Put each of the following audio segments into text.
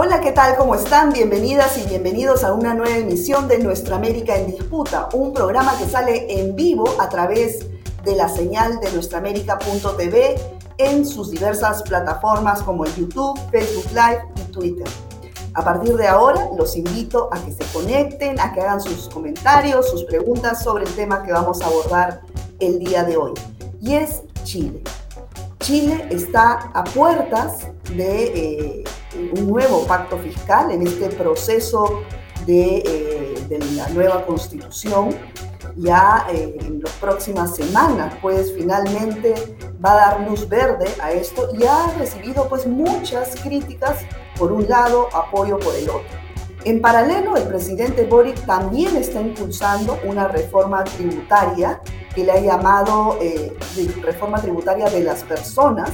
Hola, ¿qué tal? ¿Cómo están? Bienvenidas y bienvenidos a una nueva emisión de Nuestra América en Disputa, un programa que sale en vivo a través de la señal de nuestraamérica.tv en sus diversas plataformas como el YouTube, Facebook Live y Twitter. A partir de ahora, los invito a que se conecten, a que hagan sus comentarios, sus preguntas sobre el tema que vamos a abordar el día de hoy. Y es Chile. Chile está a puertas de eh, un nuevo pacto fiscal en este proceso de, eh, la nueva constitución. Ya eh, en las próximas semanas, pues finalmente va a dar luz verde a esto y ha recibido pues muchas críticas por un lado, apoyo por el otro. En paralelo, el presidente Boric también está impulsando una reforma tributaria que le ha llamado eh, reforma tributaria de las personas,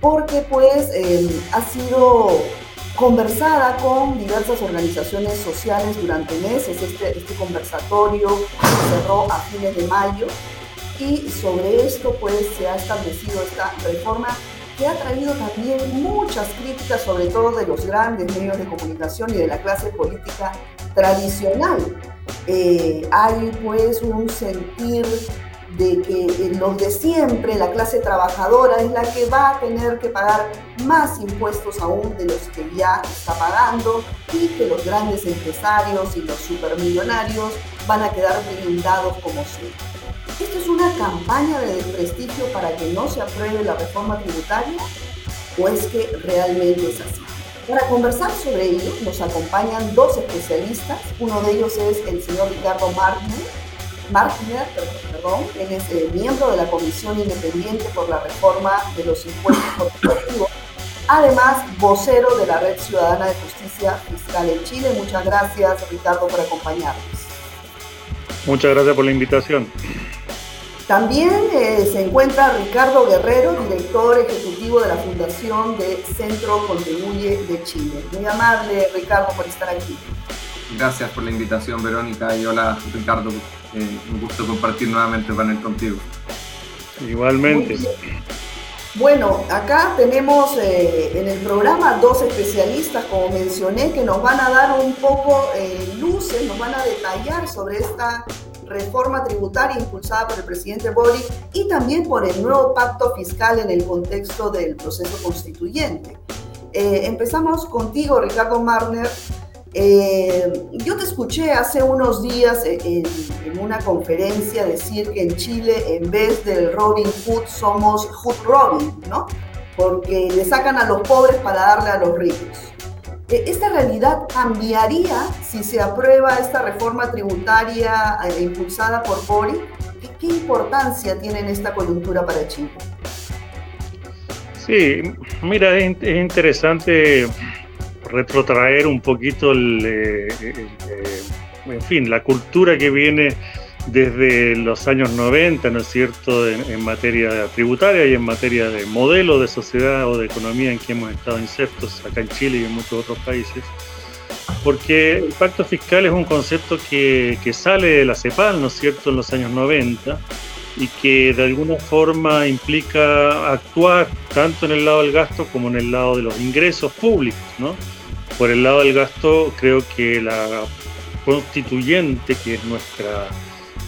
porque pues em, ha sido conversada con diversas organizaciones sociales durante meses. Este, este conversatorio cerró a fines de mayo y sobre esto pues se ha establecido esta reforma que ha traído también muchas críticas, sobre todo de los grandes medios de comunicación y de la clase política tradicional. Eh, hay pues un sentir de que los de siempre, la clase trabajadora, es la que va a tener que pagar más impuestos aún de los que ya está pagando y que los grandes empresarios y los supermillonarios van a quedar blindados como siempre. ¿Esto es una campaña de desprestigio para que no se apruebe la reforma tributaria o es que realmente es así? Para conversar sobre ello nos acompañan dos especialistas. Uno de ellos es el señor Ricardo Martner, Martner perdón, él es eh, miembro de la Comisión Independiente por la Reforma de los Impuestos Corporativos. Además, vocero de la Red Ciudadana de Justicia Fiscal en Chile. Muchas gracias, Ricardo, por acompañarnos. Muchas gracias por la invitación. También eh, se encuentra Ricardo Guerrero, director ejecutivo de la Fundación de Centro Contribuye de Chile. Muy amable, Ricardo, por estar aquí. Gracias por la invitación, Verónica, y hola, Ricardo. Eh, un gusto compartir nuevamente el panel contigo. Igualmente. Bueno, acá tenemos eh, en el programa dos especialistas, como mencioné, que nos van a dar un poco luces, nos van a detallar sobre esta reforma tributaria impulsada por el presidente Boric y también por el nuevo pacto fiscal en el contexto del proceso constituyente. Eh, empezamos contigo, Ricardo Marner. Eh, yo te escuché hace unos días en, en, una conferencia decir que en Chile en vez del Robin Hood somos Hood Robin, ¿no? Porque le sacan a los pobres para darle a los ricos. Eh, ¿Esta realidad cambiaría si se aprueba esta reforma tributaria eh, impulsada por Bori? ¿Qué, importancia tiene en esta coyuntura para Chile? Sí, mira, es, interesante retrotraer un poquito eh, en fin, la cultura que viene desde los años 90, ¿no es cierto?, en, materia tributaria y en materia de modelo de sociedad o de economía en que hemos estado insertos acá en Chile y en muchos otros países. Porque el pacto fiscal es un concepto que, que sale de la CEPAL, ¿no es cierto?, en los años 90 y que de alguna forma implica actuar tanto en el lado del gasto como en el lado de los ingresos públicos, ¿no? Por el lado del gasto creo que la constituyente, que es nuestra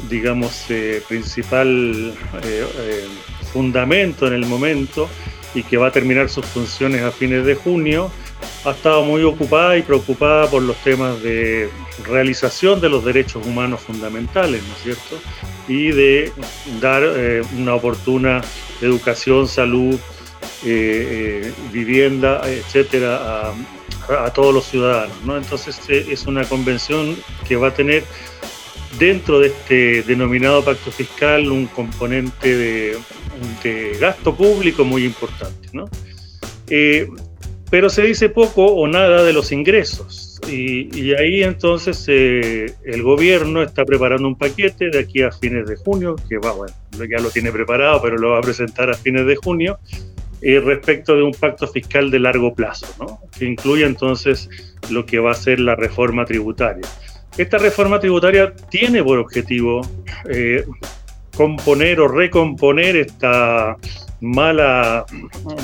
digamos, eh, principal eh, eh, fundamento en el momento y que va a terminar sus funciones a fines de junio, ha estado muy ocupada y preocupada por los temas de realización de los derechos humanos fundamentales, ¿no es cierto? Y de dar una oportuna educación, salud, vivienda, etcétera, a, a, todos los ciudadanos, ¿no? Entonces es una convención que va a tener dentro de este denominado pacto fiscal un componente de, gasto público muy importante. ¿no? Eh, pero se dice poco o nada de los ingresos. Y, ahí entonces eh, el gobierno está preparando un paquete de aquí a fines de junio, que va, bueno, ya lo tiene preparado, pero lo va a presentar a fines de junio, eh, respecto de un pacto fiscal de largo plazo, ¿no? que incluye entonces lo que va a ser la reforma tributaria. Esta reforma tributaria tiene por objetivo eh, componer o recomponer esta mala,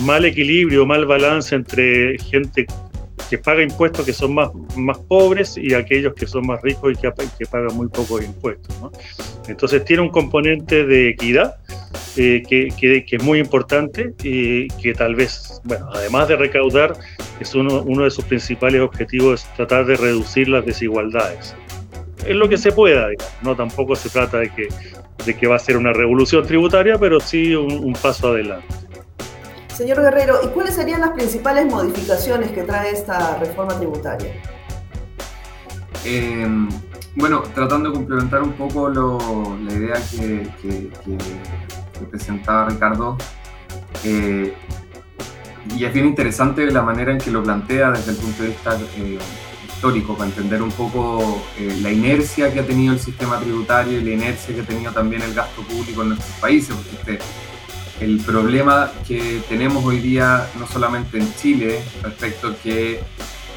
mal equilibrio, mal balance entre gente que paga impuestos que son más, más pobres y aquellos que son más ricos y que, que pagan muy pocos impuestos. Entonces tiene un componente de equidad eh, que, que, es muy importante y que tal vez, bueno, además de recaudar, es uno, uno de sus principales objetivos es tratar de reducir las desigualdades. Es lo que se pueda, no tampoco se trata de que, de que va a ser una revolución tributaria, pero sí un paso adelante. Señor Guerrero, ¿y cuáles serían las principales modificaciones que trae esta reforma tributaria? Em, bueno, tratando de complementar un poco la idea que, presentaba Ricardo, eh, y es bien interesante la manera en que lo plantea desde el punto de vista eh, histórico, para entender un poco eh, la inercia que ha tenido el sistema tributario y la inercia que ha tenido también el gasto público en nuestros países, porque este, el problema que tenemos hoy día, no solamente en Chile, respecto a que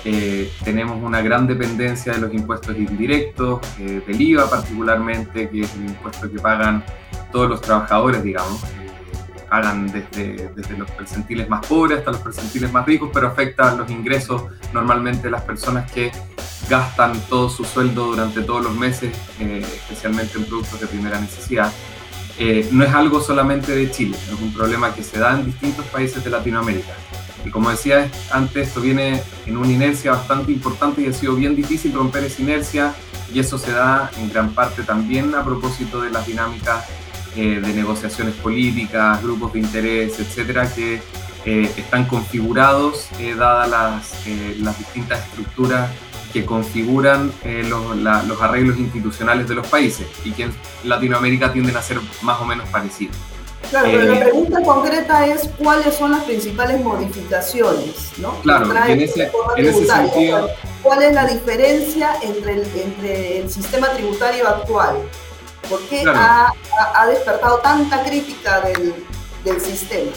eh, tenemos una gran dependencia de los impuestos indirectos, eh, del IVA particularmente, que es el impuesto que pagan todos los trabajadores, digamos. Eh, pagan desde, desde, los percentiles más pobres hasta los percentiles más ricos, pero afecta los ingresos normalmente de las personas que gastan todo su sueldo durante todos los meses, especialmente en productos de primera necesidad. Eh, no es algo solamente de Chile, es un problema que se da en distintos países de Latinoamérica. Y como decía antes, esto viene en una inercia bastante importante y ha sido bien difícil romper esa inercia y eso se da en gran parte también a propósito de las dinámicas eh, de negociaciones políticas, grupos de interés, etcétera, que eh, están configurados dadas las, las distintas estructuras que configuran eh, los, arreglos institucionales de los países y que en Latinoamérica tienden a ser más o menos parecidos. Claro, pero la eh, pregunta concreta es cuáles son las principales modificaciones, ¿no? Claro, en ese, sentido... ¿Cuál es la diferencia entre el, entre el sistema tributario actual? ¿Por qué ha, ha, despertado tanta crítica del, del sistema?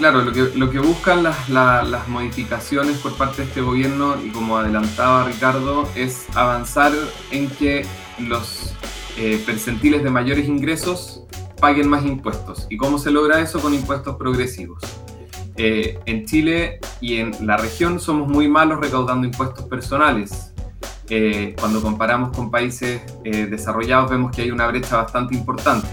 Claro, lo que, lo que buscan las, las, modificaciones por parte de este gobierno, y como adelantaba Ricardo, es avanzar en que los eh, percentiles de mayores ingresos paguen más impuestos. ¿Y cómo se logra eso? Con impuestos progresivos. Eh, en Chile y en la región somos muy malos recaudando impuestos personales. Eh, cuando comparamos con países desarrollados vemos que hay una brecha bastante importante.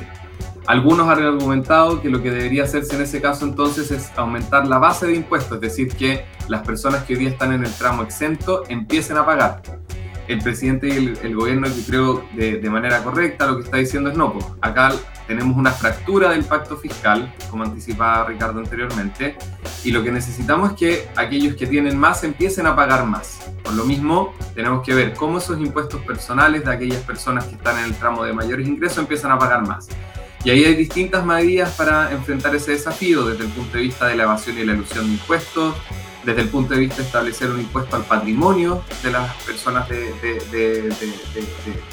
Algunos han argumentado que lo que debería hacerse en ese caso entonces es aumentar la base de impuestos, es decir, que las personas que hoy día están en el tramo exento empiecen a pagar. El presidente y el, gobierno, que creo de, de, manera correcta, lo que está diciendo es no, pues acá tenemos una fractura del pacto fiscal, como anticipaba Ricardo anteriormente, y lo que necesitamos es que aquellos que tienen más empiecen a pagar más. Por lo mismo, tenemos que ver cómo esos impuestos personales de aquellas personas que están en el tramo de mayores ingresos empiezan a pagar más. Y ahí hay distintas medidas para enfrentar ese desafío desde el punto de vista de la evasión y la ilusión de impuestos, desde el punto de vista de establecer un impuesto al patrimonio de las personas de,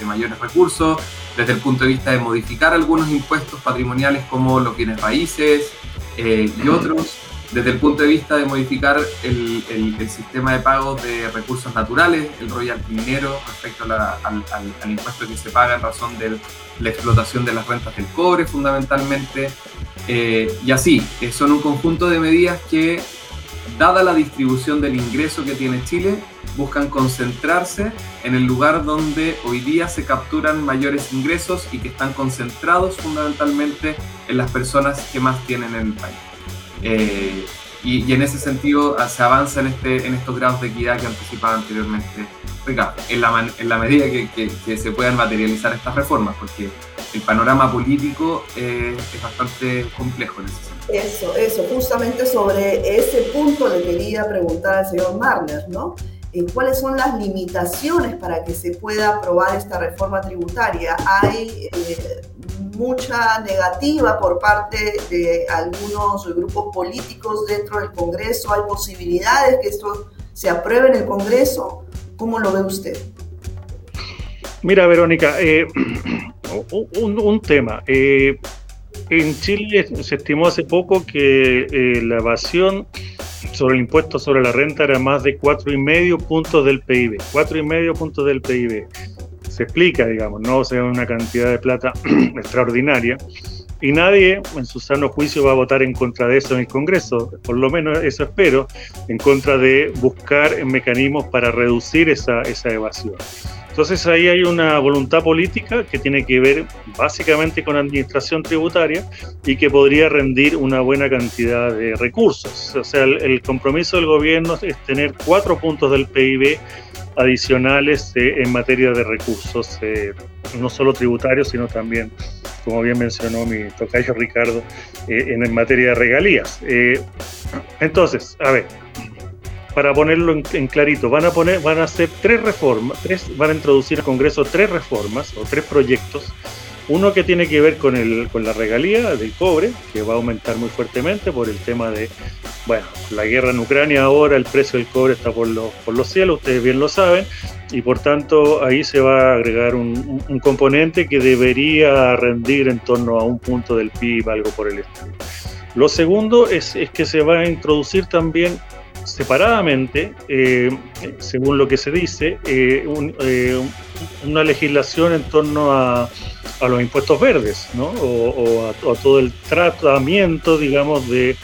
mayores recursos, desde el punto de vista de modificar algunos impuestos patrimoniales como los bienes raíces eh, y otros, desde el punto de vista de modificar el, sistema de pagos de recursos naturales, el royalty minero respecto al, impuesto que se paga en razón del la explotación de las rentas del cobre fundamentalmente, eh, y así, eh, son un conjunto de medidas que, dada la distribución del ingreso que tiene Chile, buscan concentrarse en el lugar donde hoy día se capturan mayores ingresos y que están concentrados fundamentalmente en las personas que más tienen en el país. Eh, y, en ese sentido se avanza en, este, en estos grados de equidad que anticipaba anteriormente en la, en la medida que, que, se puedan materializar estas reformas, porque el panorama político eh, es bastante complejo en ese sentido. Eso, eso, justamente sobre ese punto le quería preguntar al señor Marner, ¿no? Eh, ¿Cuáles son las limitaciones para que se pueda aprobar esta reforma tributaria? Hay eh, mucha negativa por parte de algunos grupos políticos dentro del Congreso. ¿Hay posibilidades que esto se apruebe en el Congreso? ¿Cómo lo ve usted? Mira, Verónica, eh, un, tema. Eh, en Chile se estimó hace poco que eh, la evasión sobre el impuesto sobre la renta era más de cuatro y medio puntos del PIB. Cuatro y medio puntos del PIB. Se explica, digamos, no o sea una cantidad de plata extraordinaria. y nadie en su sano juicio va a votar en contra de eso en el Congreso, por lo menos eso espero, en contra de buscar mecanismos para reducir esa, esa evasión. Entonces ahí hay una voluntad política que tiene que ver básicamente con administración tributaria y que podría rendir una buena cantidad de recursos. O sea, el, compromiso del gobierno es tener cuatro puntos del PIB adicionales eh, en materia de recursos, eh, no solo tributarios, sino también, como bien mencionó mi tocayo Ricardo, eh, en materia de regalías. entonces, a ver, para ponerlo en, clarito, van a poner, van a hacer tres reformas, tres, van a introducir al Congreso tres reformas o tres proyectos. Uno que tiene que ver con, el, con la regalía del cobre, que va a aumentar muy fuertemente por el tema de, bueno, la guerra en Ucrania ahora, el precio del cobre está por los, por los cielos, ustedes bien lo saben, y por tanto ahí se va a agregar un, componente que debería rendir en torno a un punto del PIB, algo por el estilo. Lo segundo es, es que se va a introducir también separadamente, eh, según lo que se dice, eh, eh, una legislación en torno a, los impuestos verdes, ¿no? o, a, todo el tratamiento, digamos, de,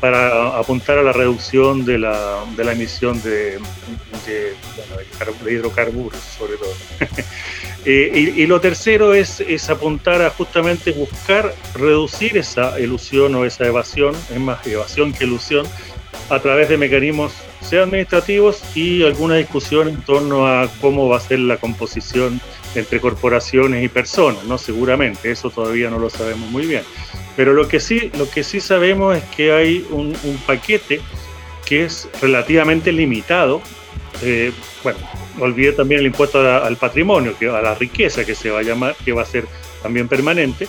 para apuntar a la reducción de la, de la emisión de, hidrocarburos, sobre todo. y, y, lo tercero es, es apuntar a justamente buscar reducir esa ilusión o esa evasión, es más evasión que ilusión, a través de mecanismos, sea administrativos y alguna discusión en torno a cómo va a ser la composición entre corporaciones y personas, ¿no? Seguramente, eso todavía no lo sabemos muy bien. Pero lo que sí, lo que sí sabemos es que hay un, paquete que es relativamente limitado. Eh, bueno, olvidé también el impuesto al patrimonio, que, a la riqueza que se va a llamar, que va a ser también permanente,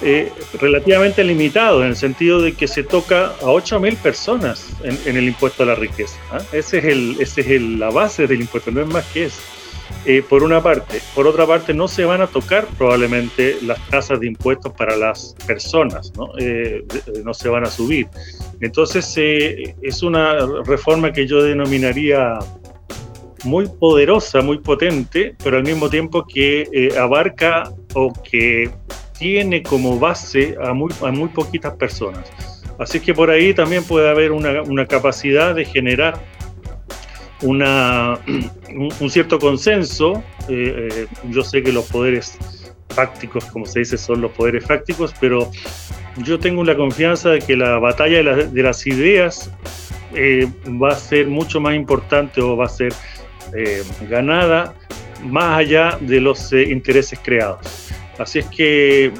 eh, relativamente limitado, en el sentido de que se toca a 8.000 personas en, el impuesto a la riqueza. ¿ah? Ese es, el, ese es la base del impuesto, no es más que eso. Eh, por una parte. Por otra parte, no se van a tocar probablemente las tasas de impuestos para las personas, no, eh, no se van a subir. Entonces, es una reforma que yo denominaría muy poderosa, muy potente, pero al mismo tiempo que abarca o que tiene como base a muy, a muy poquitas personas. Así que por ahí también puede haber una, una capacidad de generar un cierto consenso. Eh, eh, yo sé que los poderes fácticos, como se dice, son los poderes fácticos, pero yo tengo la confianza de que la batalla de, las ideas eh, va a ser mucho más importante o va a ser ganada más allá de los intereses creados. Así es que,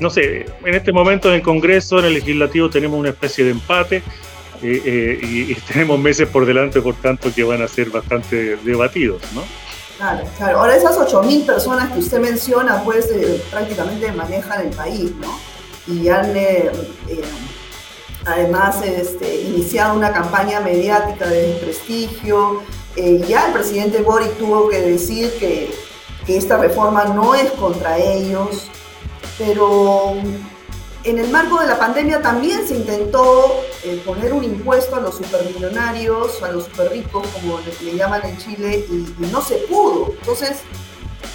no sé, en este momento en el Congreso, en el Legislativo, tenemos una especie de empate eh, eh, y, tenemos meses por delante, por tanto, que van a ser bastante debatidos, ¿no? Claro, claro. Ahora esas 8.000 personas que usted menciona, pues eh, prácticamente manejan el país, ¿no? Y han además este, iniciado una campaña mediática de desprestigio. ya el presidente Boric tuvo que decir que que esta reforma no es contra ellos, pero en el marco de la pandemia también se intentó eh, poner un impuesto a los supermillonarios, a los superricos, como le, llaman en Chile, y, no se pudo. Entonces,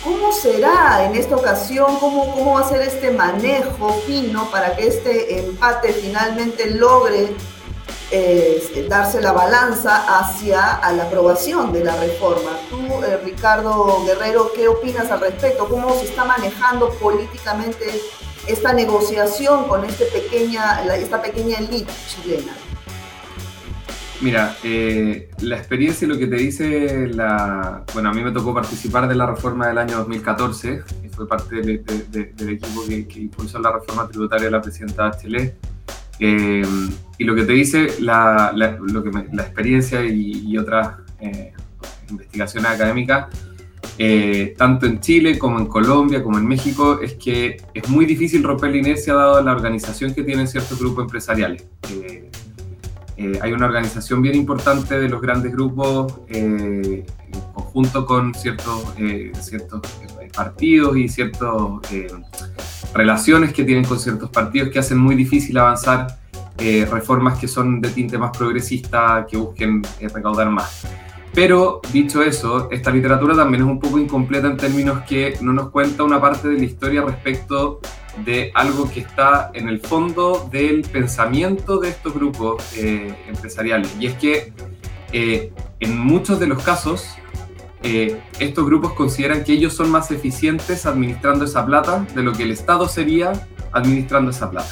¿cómo será en esta ocasión? ¿Cómo, ¿Cómo va a ser este manejo fino para que este empate finalmente logre eh, darse la balanza hacia la aprobación de la reforma. Tú, eh, Ricardo Guerrero, ¿qué opinas al respecto? ¿Cómo se está manejando políticamente esta negociación con este pequeña, esta pequeña elite chilena? Mira, eh, la experiencia y lo que te dice la... Bueno, a mí me tocó participar de la reforma del año 2014, y fue parte del equipo que, que, impulsó la reforma tributaria de la presidenta Bachelet. Eh, y lo que te dice la, lo que la experiencia y, otras eh, investigaciones académicas, eh, tanto en Chile como en Colombia, como en México, es que es muy difícil romper la inercia dado la organización que tienen ciertos grupos empresariales. hay una organización bien importante de los grandes grupos en conjunto con ciertos, ciertos partidos y ciertas relaciones que tienen con ciertos partidos que hacen muy difícil avanzar eh, reformas que son de tinte más progresista, que busquen eh, recaudar más. Pero dicho eso, esta literatura también es un poco incompleta en términos que no nos cuenta una parte de la historia respecto de algo que está en el fondo del pensamiento de estos grupos eh, empresariales. Y es que eh, en muchos de los casos, eh, estos grupos consideran que ellos son más eficientes administrando esa plata de lo que el Estado sería administrando esa plata.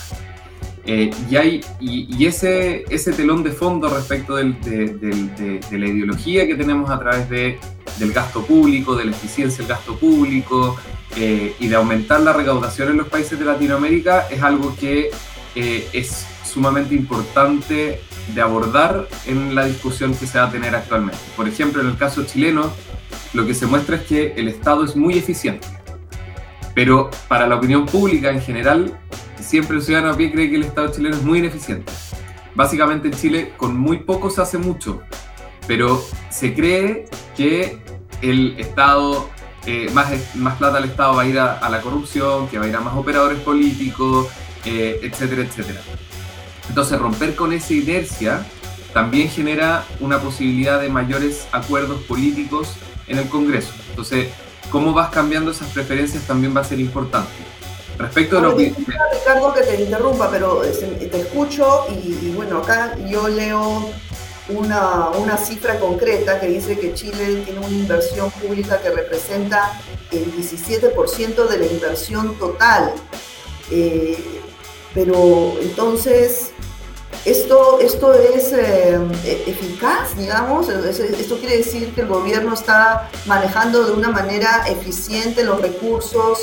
Y, hay, y, ese, ese telón de fondo respecto de, de, la ideología que tenemos a través de, del gasto público, de la eficiencia del gasto público, eh, y de aumentar la recaudación en los países de Latinoamérica es algo que eh, es sumamente importante de abordar en la discusión que se va a tener actualmente. Por ejemplo, en el caso chileno, lo que se muestra es que el Estado es muy eficiente, pero para la opinión pública en general, siempre el ciudadano a pie cree que el Estado chileno es muy ineficiente. Básicamente en Chile con muy poco se hace mucho, pero se cree que el Estado eh, más, más plata al Estado va a ir a, la corrupción, que va a ir a más operadores políticos, eh, etcétera, etcétera. Entonces, romper con esa inercia también genera una posibilidad de mayores acuerdos políticos en el Congreso. Entonces, cómo vas cambiando esas preferencias también va a ser importante. Respecto a lo que... Ricardo, que te interrumpa, pero eh, te escucho y, y bueno, acá yo leo una, una, cifra concreta que dice que Chile tiene una inversión pública que representa el 17% de la inversión total. Eh, pero entonces, ¿esto, esto es eh, e-, eficaz, digamos? ¿Esto quiere decir que el gobierno está manejando de una manera eficiente los recursos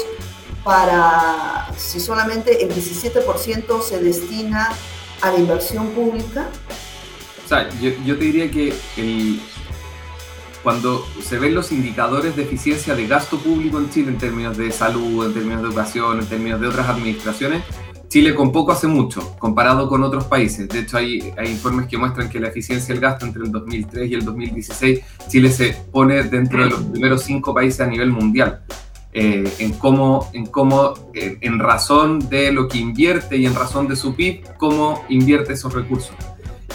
para, si solamente el 17% se destina a la inversión pública? sea, yo, te diría que cuando se ven los indicadores de eficiencia de gasto público en Chile en términos de salud, en términos de educación, en términos de otras administraciones, Chile con poco hace mucho, comparado con otros países. De hecho, hay, hay informes que muestran que la eficiencia del gasto entre el 2003 y el 2016, Chile se pone dentro de los primeros cinco países a nivel mundial. Eh, en cómo, en, cómo eh, en razón de lo que invierte y en razón de su PIB, cómo invierte esos recursos.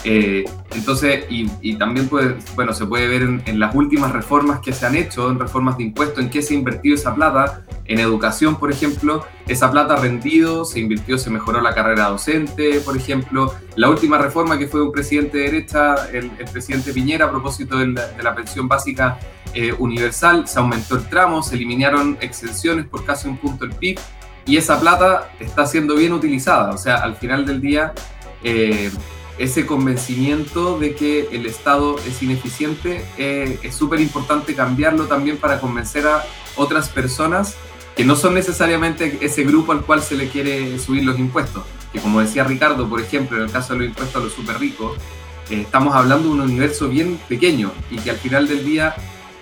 Eh, entonces, y, también puede, bueno, se puede ver en, las últimas reformas que se han hecho, en reformas de impuestos, en qué se ha invertido esa plata. En educación, por ejemplo, esa plata rendido, se invirtió, se mejoró la carrera docente, por ejemplo. La última reforma que fue un presidente de derecha, el, presidente Piñera, a propósito de la, pensión básica eh, universal, se aumentó el tramo, se eliminaron exenciones por casi un punto el PIB y esa plata está siendo bien utilizada. O sea, al final del día... Eh, ese convencimiento de que el Estado es ineficiente, eh, es súper importante cambiarlo también para convencer a otras personas que no son necesariamente ese grupo al cual se le quiere subir los impuestos. Que como decía Ricardo, por ejemplo, en el caso de los impuestos a los súper ricos, estamos hablando de un universo bien pequeño y que al final del día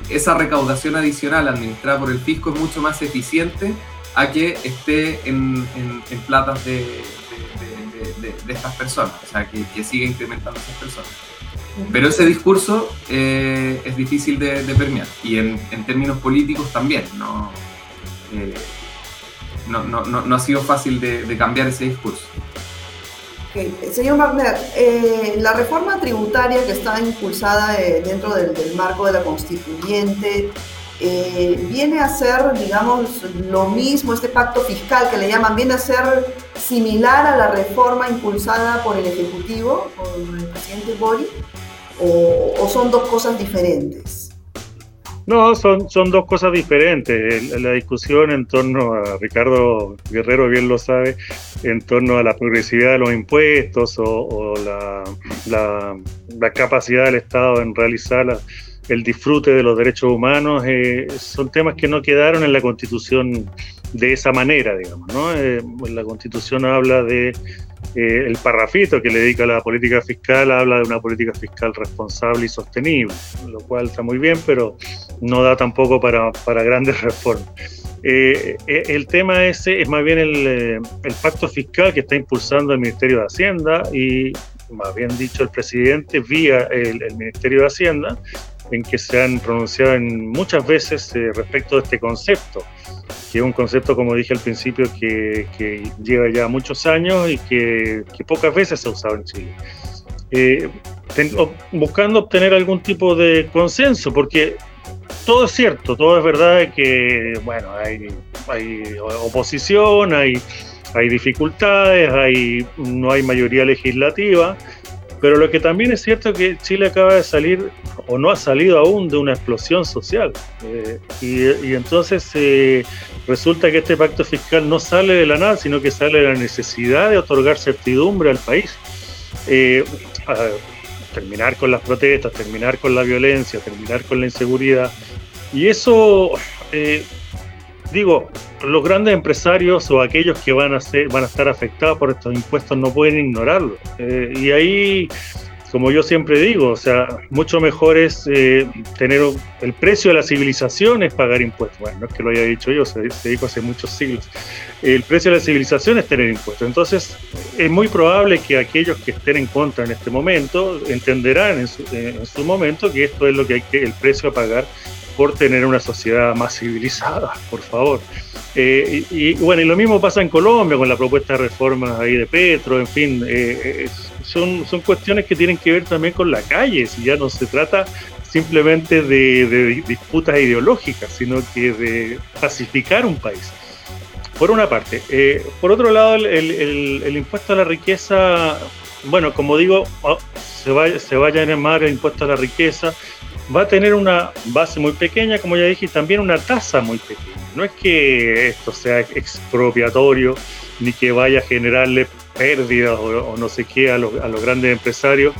esa recaudación adicional administrada por el fisco es mucho más eficiente a que esté en, en platas de, de, estas personas, o sea, que, que siga incrementando esas personas. Pero ese discurso eh, es difícil de, permear y en, en, términos políticos también. No, eh, no, no, no, ha sido fácil de, cambiar ese discurso. Señor Wagner, eh, la reforma tributaria que está impulsada dentro del, marco de la constituyente eh, viene a ser, digamos, lo mismo, este pacto fiscal que le llaman, viene a ser similar a la reforma impulsada por el Ejecutivo, por el presidente Boric, o, son dos cosas diferentes? No, son, son dos cosas diferentes. La discusión en torno a, Ricardo Guerrero bien lo sabe, en torno a la progresividad de los impuestos o, la, la, capacidad del Estado en realizar el disfrute de los derechos humanos, eh, son temas que no quedaron en la Constitución de esa manera, digamos. ¿no? Eh, la Constitución habla de eh, el parrafito que le dedica a la política fiscal, habla de una política fiscal responsable y sostenible, lo cual está muy bien, pero no da tampoco para, para grandes reformas. el tema ese es más bien el, pacto fiscal que está impulsando el Ministerio de Hacienda y más bien dicho el presidente vía el Ministerio de Hacienda, en que se han pronunciado en muchas veces eh, respecto de este concepto, que es un concepto, como dije al principio, que, lleva ya muchos años y que, pocas veces se ha usado en Chile. Eh, buscando obtener algún tipo de consenso, porque todo es cierto, todo es verdad que, bueno, hay, hay oposición, hay, hay dificultades, hay, no hay mayoría legislativa, pero lo que también es cierto es que Chile acaba de salir, o no ha salido aún, de una explosión social. Eh, y, entonces eh, resulta que este pacto fiscal no sale de la nada, sino que sale de la necesidad de otorgar certidumbre al país. Eh, terminar con las protestas, terminar con la violencia, terminar con la inseguridad. Y eso, digo, los grandes empresarios o aquellos que van a, ser, van a estar afectados por estos impuestos no pueden ignorarlo. Eh, y ahí, como yo siempre digo, o sea, mucho mejor es eh, tener el precio de la civilización es pagar impuestos. Bueno, no es que lo haya dicho yo, se, dijo hace muchos siglos. El precio de la civilización es tener impuestos. Entonces, es muy probable que aquellos que estén en contra en este momento entenderán en su, en su momento que esto es lo que hay que, el precio a pagar por tener una sociedad más civilizada, por favor. Eh, y, bueno, y lo mismo pasa en Colombia con la propuesta de reformas ahí de Petro, en fin, eh, son, son cuestiones que tienen que ver también con la calle, si ya no se trata simplemente de, disputas ideológicas, sino que de pacificar un país. Por una parte. Eh, por otro lado, el, el, impuesto a la riqueza, bueno, como digo, oh, se va, se va a llamar el impuesto a la riqueza, va a tener una base muy pequeña, como ya dije, y también una tasa muy pequeña. No es que esto sea expropiatorio, ni que vaya a generarle pérdidas o, no sé qué a los, grandes empresarios.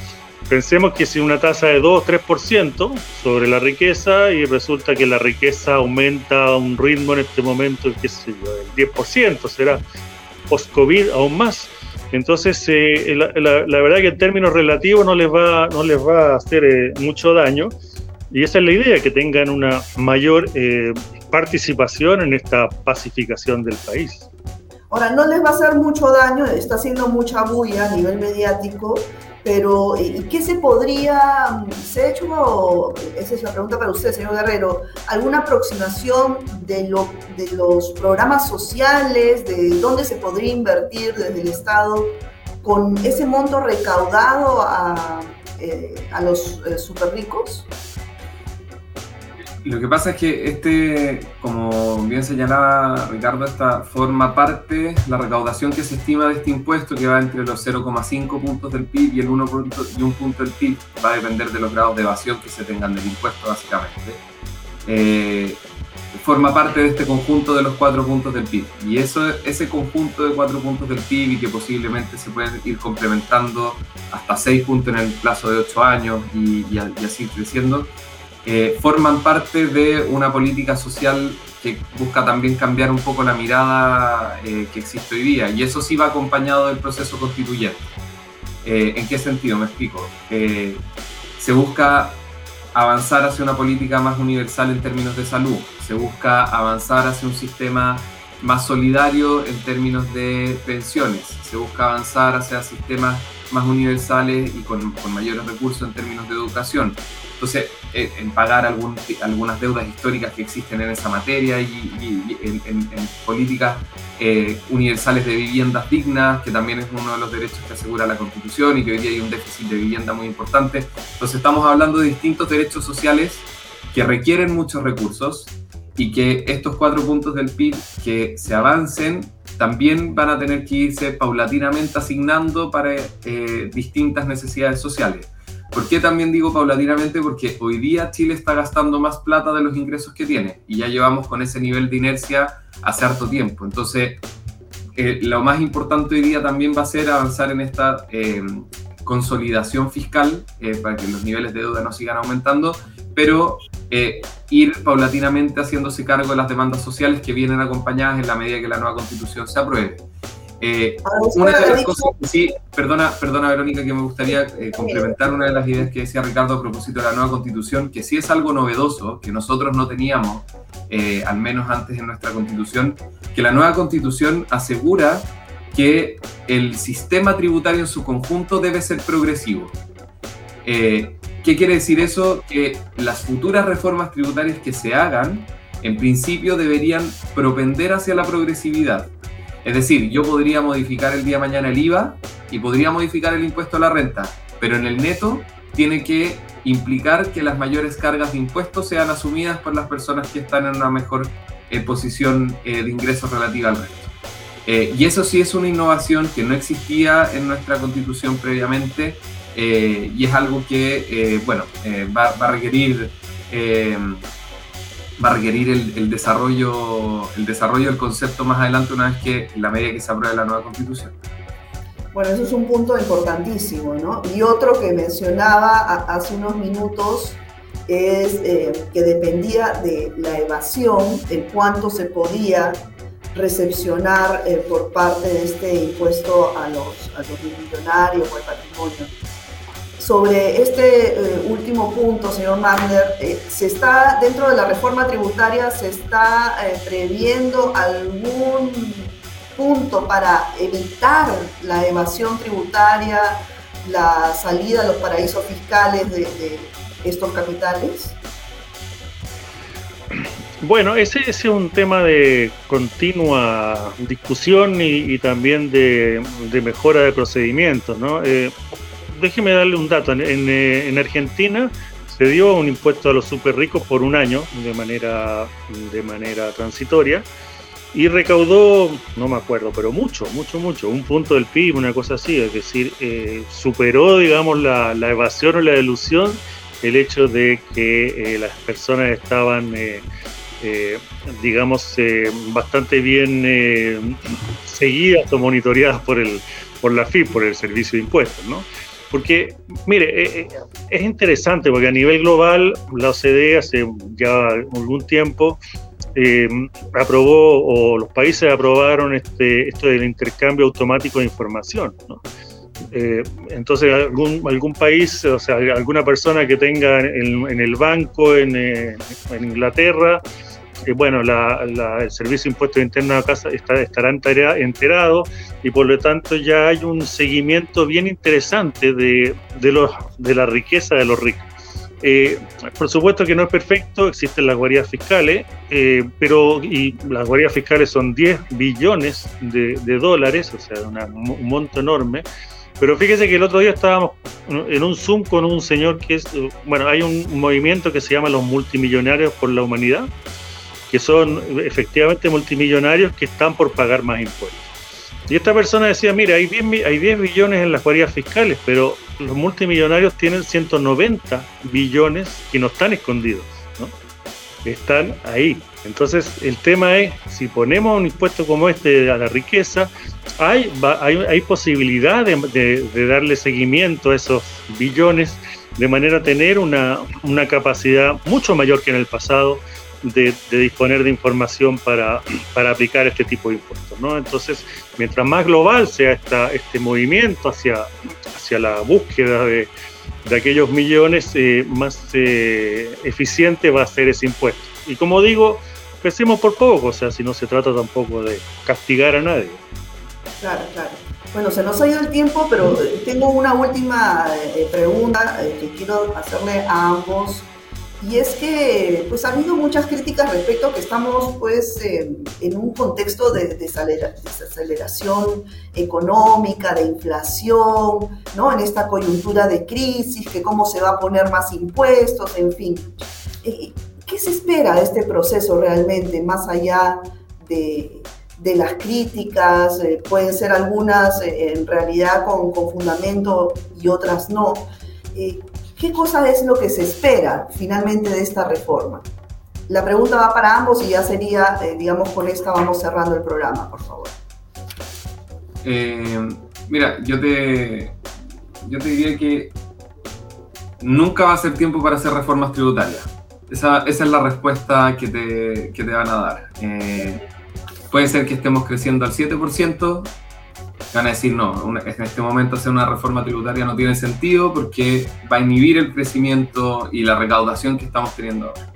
Pensemos que si una tasa de 2 o 3% sobre la riqueza y resulta que la riqueza aumenta a un ritmo en este momento, qué sé yo, el 10%, será post-COVID aún más. Entonces, eh, la, la, verdad que en términos relativos no les va, no les va a hacer eh, mucho daño y esa es la idea, que tengan una mayor eh, participación en esta pacificación del país. Ahora, no les va a hacer mucho daño, está haciendo mucha bulla a nivel mediático, pero ¿y qué se podría, se ha hecho, esa es la pregunta para usted, señor Guerrero, alguna aproximación de, lo, de los programas sociales, de dónde se podría invertir desde el Estado con ese monto recaudado a, eh, a los eh, super ricos? Lo que pasa es que este, como bien señalaba Ricardo, esta forma parte, la recaudación que se estima de este impuesto, que va entre los 0,5 puntos del PIB y el 1 punto, y un punto del PIB, va a depender de los grados de evasión que se tengan del impuesto, básicamente. Eh, forma parte de este conjunto de los cuatro puntos del PIB. Y eso, ese conjunto de cuatro puntos del PIB y que posiblemente se pueden ir complementando hasta seis puntos en el plazo de ocho años y, y así creciendo, eh, forman parte de una política social que busca también cambiar un poco la mirada eh, que existe hoy día. Y eso sí va acompañado del proceso constituyente. Eh, ¿En qué sentido? Me explico. se busca avanzar hacia una política más universal en términos de salud. Se busca avanzar hacia un sistema más solidario en términos de pensiones. Se busca avanzar hacia sistemas más universales y con, con mayores recursos en términos de educación. Entonces, eh, en pagar algún, algunas deudas históricas que existen en esa materia y, en, políticas eh, universales de viviendas dignas, que también es uno de los derechos que asegura la Constitución y que hoy día hay un déficit de vivienda muy importante. Entonces, estamos hablando de distintos derechos sociales que requieren muchos recursos y que estos cuatro puntos del PIB que se avancen también van a tener que irse paulatinamente asignando para eh, distintas necesidades sociales. ¿Por qué también digo paulatinamente? Porque hoy día Chile está gastando más plata de los ingresos que tiene y ya llevamos con ese nivel de inercia hace harto tiempo. Entonces, eh, lo más importante hoy día también va a ser avanzar en esta eh, consolidación fiscal eh, para que los niveles de deuda no sigan aumentando, pero ir paulatinamente haciéndose cargo de las demandas sociales que vienen acompañadas en la medida que la nueva constitución se apruebe. Eh, una de las cosas sí, perdona, perdona Verónica, que me gustaría eh, complementar una de las ideas que decía Ricardo a propósito de la nueva constitución, que sí es algo novedoso, que nosotros no teníamos, eh, al menos antes en nuestra constitución, que la nueva constitución asegura que el sistema tributario en su conjunto debe ser progresivo. ¿Qué quiere decir eso? Que las futuras reformas tributarias que se hagan, en principio deberían propender hacia la progresividad. Es decir, yo podría modificar el día de mañana el IVA y podría modificar el impuesto a la renta, pero en el neto tiene que implicar que las mayores cargas de impuestos sean asumidas por las personas que están en una mejor eh, posición eh, de ingresos relativa al resto. Eh, y eso sí es una innovación que no existía en nuestra constitución previamente y es algo que, bueno, va, a requerir, va a requerir el, desarrollo, el desarrollo del concepto más adelante una vez que, la medida que se apruebe la nueva constitución. Bueno, eso es un punto importantísimo, ¿no? Y otro que mencionaba hace unos minutos es que dependía de la evasión, en cuánto se podía recepcionar eh, por parte de este impuesto a los, a los millonarios o al patrimonio. Sobre este eh, último punto, señor Magner, eh, ¿se está, dentro de la reforma tributaria, se está previendo algún punto para evitar la evasión tributaria, la salida a los paraísos fiscales de, de estos capitales? Bueno, ese, es un tema de continua discusión y, también de, mejora de procedimientos. ¿no? Eh, déjeme darle un dato. Eh, en, Argentina se dio un impuesto a los super ricos por un año de manera, de manera transitoria y recaudó, no me acuerdo, pero mucho, mucho, mucho, un punto del PIB, una cosa así. Es decir, eh, superó, digamos, la, evasión o la delusión el hecho de que las personas estaban eh, digamos, eh, bastante bien eh, seguidas o monitoreadas por, el, por la FIP, por el Servicio de Impuestos, ¿no? Porque, mire, es interesante porque a nivel global la OCDE hace ya algún tiempo aprobó o los países aprobaron este, esto del intercambio automático de información. ¿no? entonces, algún, algún país, o sea, alguna persona que tenga en, el banco en Inglaterra bueno, el Servicio de Impuestos Internos acá está, estará enterado y por lo tanto ya hay un seguimiento bien interesante de, los, de la riqueza de los ricos. Eh, por supuesto que no es perfecto, existen las guarías fiscales, eh, pero y las guarías fiscales son 10 billones de, dólares, o sea, un monto enorme. Pero fíjese que el otro día estábamos en un Zoom con un señor que es, bueno, hay un movimiento que se llama los multimillonarios por la humanidad, que son efectivamente multimillonarios que están por pagar más impuestos. Y esta persona decía, mira, hay 10, hay 10 billones en las guardias fiscales, pero los multimillonarios tienen 190 billones que no están escondidos, ¿no? están ahí. Entonces el tema es, si ponemos un impuesto como este a la riqueza, hay, hay, hay posibilidad de, de, darle seguimiento a esos billones de manera a tener una, una capacidad mucho mayor que en el pasado de, disponer de información para, para, aplicar este tipo de impuestos. ¿no? Entonces, mientras más global sea esta, este movimiento hacia, hacia la búsqueda de, de aquellos millones, eh, más eh, eficiente va a ser ese impuesto. Y como digo, empecemos por poco, o sea, si no se trata tampoco de castigar a nadie. Claro, claro. Bueno, se nos ha ido el tiempo, pero tengo una última eh, pregunta que quiero hacerle a ambos y es que pues ha habido muchas críticas respecto a que estamos pues en un contexto de desaceleración económica, de inflación, ¿no? En esta coyuntura de crisis, que cómo se va a poner más impuestos, en fin. Eh, ¿Qué se espera de este proceso realmente, más allá de, de las críticas? Eh, pueden ser algunas eh, en realidad con, con, fundamento y otras no. ¿Qué cosa es lo que se espera finalmente de esta reforma? La pregunta va para ambos y ya sería, eh, digamos, con esta vamos cerrando el programa, por favor. Eh, mira, yo te, yo te diría que nunca va a ser tiempo para hacer reformas tributarias. Esa, es la respuesta que te, que te van a dar. Eh, puede ser que estemos creciendo al 7%, van a decir, no, en este momento hacer una reforma tributaria no tiene sentido porque va a inhibir el crecimiento y la recaudación que estamos teniendo ahora.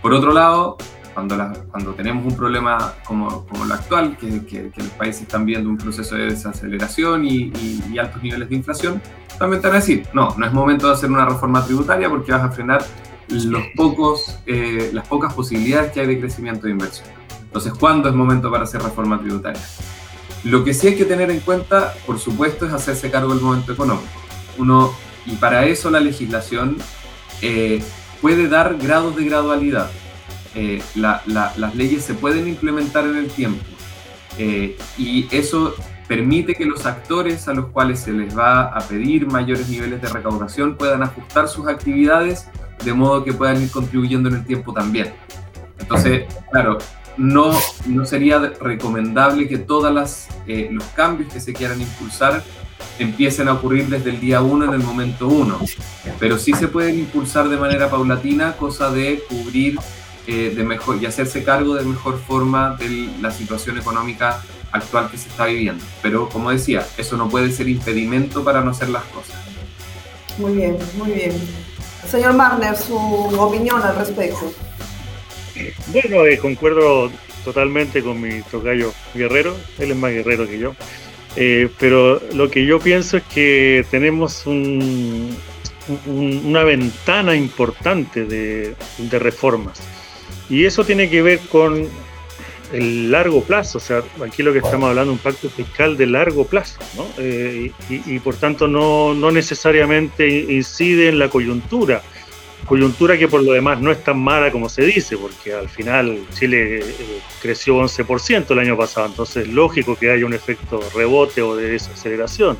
Por otro lado, cuando, cuando tenemos un problema como, como el actual, que, que, los países están viendo un proceso de desaceleración y, y, altos niveles de inflación, también te van a decir, no, no es momento de hacer una reforma tributaria porque vas a frenar los pocos, eh, las pocas posibilidades que hay de crecimiento de inversión. Entonces, ¿cuándo es momento para hacer reforma tributaria? Lo que sí hay que tener en cuenta, por supuesto, es hacerse cargo del momento económico. Uno, y para eso la legislación eh, puede dar grados de gradualidad. Eh, las leyes se pueden implementar en el tiempo. Eh, y eso permite que los actores a los cuales se les va a pedir mayores niveles de recaudación puedan ajustar sus actividades de modo que puedan ir contribuyendo en el tiempo también. Entonces, claro, no, no sería recomendable que todos eh, los cambios que se quieran impulsar empiecen a ocurrir desde el día 1 en el momento 1, pero sí se pueden impulsar de manera paulatina, cosa de cubrir eh, de mejor y hacerse cargo de mejor forma de la situación económica actual que se está viviendo. Pero como decía, eso no puede ser impedimento para no hacer las cosas. Muy bien, muy bien. Señor Marner, su opinión al respecto. Bueno, eh, concuerdo totalmente con mi tocayo guerrero, él es más guerrero que yo. Eh, pero lo que yo pienso es que tenemos una ventana importante de, reformas. Y eso tiene que ver con el largo plazo. O sea, aquí lo que estamos hablando es un pacto fiscal de largo plazo. ¿no? Eh, y, por tanto no necesariamente incide en la coyuntura coyuntura que por lo demás no es tan mala como se dice, porque al final Chile eh, creció 11% el año pasado, entonces es lógico que haya un efecto rebote o de desaceleración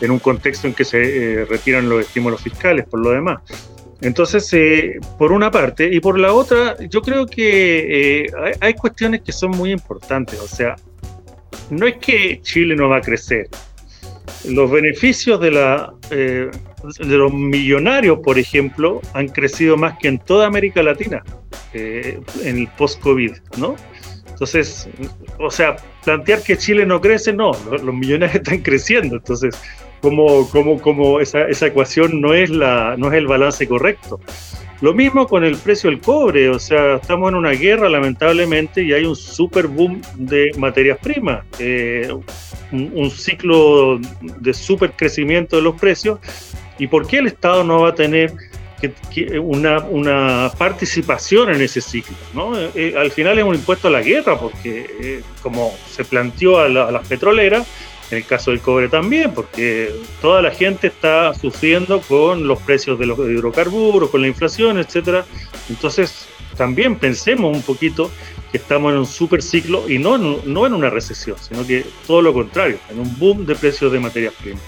en un contexto en que se eh, retiran los estímulos fiscales por lo demás. Entonces, eh, por una parte, y por la otra, yo creo que hay, hay cuestiones que son muy importantes, o sea, no es que Chile no va a crecer, los beneficios de la de los millonarios, por ejemplo, han crecido más que en toda América Latina eh, en el post-COVID, ¿no? Entonces, o sea, plantear que Chile no crece, no, los, millonarios están creciendo, entonces, como esa, esa, ecuación no es, la, no es el balance correcto. Lo mismo con el precio del cobre, o sea, estamos en una guerra lamentablemente y hay un super boom de materias primas, eh, un, ciclo de super crecimiento de los precios ¿Y por qué el Estado no va a tener una, participación en ese ciclo? Eh, eh, al final es un impuesto a la guerra, porque como se planteó a, las petroleras, en el caso del cobre también, porque toda la gente está sufriendo con los precios de los hidrocarburos, con la inflación, etcétera. Entonces, también pensemos un poquito que estamos en un super ciclo y no, no en una recesión, sino que todo lo contrario, en un boom de precios de materias primas.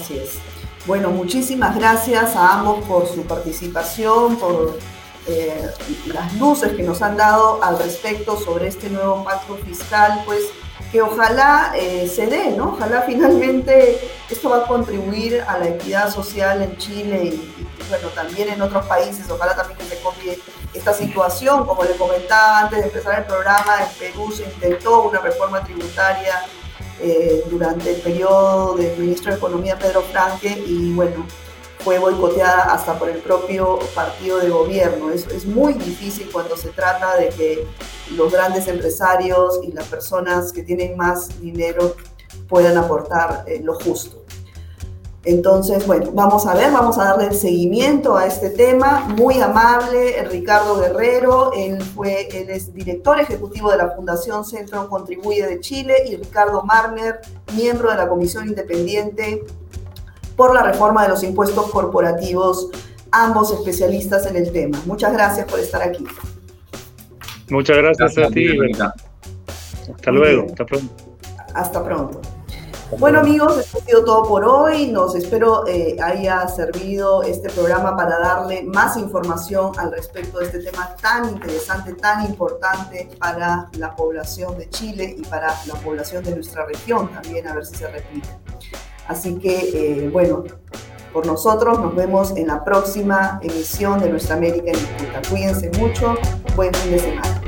Así es. Bueno, muchísimas gracias a ambos por su participación, por eh, las luces que nos han dado al respecto sobre este nuevo pacto fiscal, pues que ojalá eh, se dé, ¿no? Ojalá finalmente esto va a contribuir a la equidad social en Chile y, bueno, también en otros países, ojalá también que se copie esta situación. Como le comentaba antes de empezar el programa, en Perú se intentó una reforma tributaria eh, durante el periodo del ministro de Economía Pedro Franque y bueno, fue boicoteada hasta por el propio partido de gobierno. Es, es muy difícil cuando se trata de que los grandes empresarios y las personas que tienen más dinero puedan aportar eh, lo justo. Entonces, bueno, vamos a ver, vamos a darle seguimiento a este tema. Muy amable, Ricardo Guerrero, él, fue, él es director ejecutivo de la Fundación Centro Contribuye de Chile, y Ricardo Marner, miembro de la Comisión Independiente por la reforma de los impuestos corporativos, ambos especialistas en el tema. Muchas gracias por estar aquí. Muchas gracias, a ti. Hasta luego, hasta pronto. Hasta pronto. Bueno amigos, esto ha sido todo por hoy. Nos espero eh, haya servido este programa para darle más información al respecto de este tema tan interesante, tan importante para la población de Chile y para la población de nuestra región también, a ver si se repite. Así que, eh, bueno, por nosotros nos vemos en la próxima emisión de Nuestra América en Disputa. Cuídense mucho, buen fin de semana.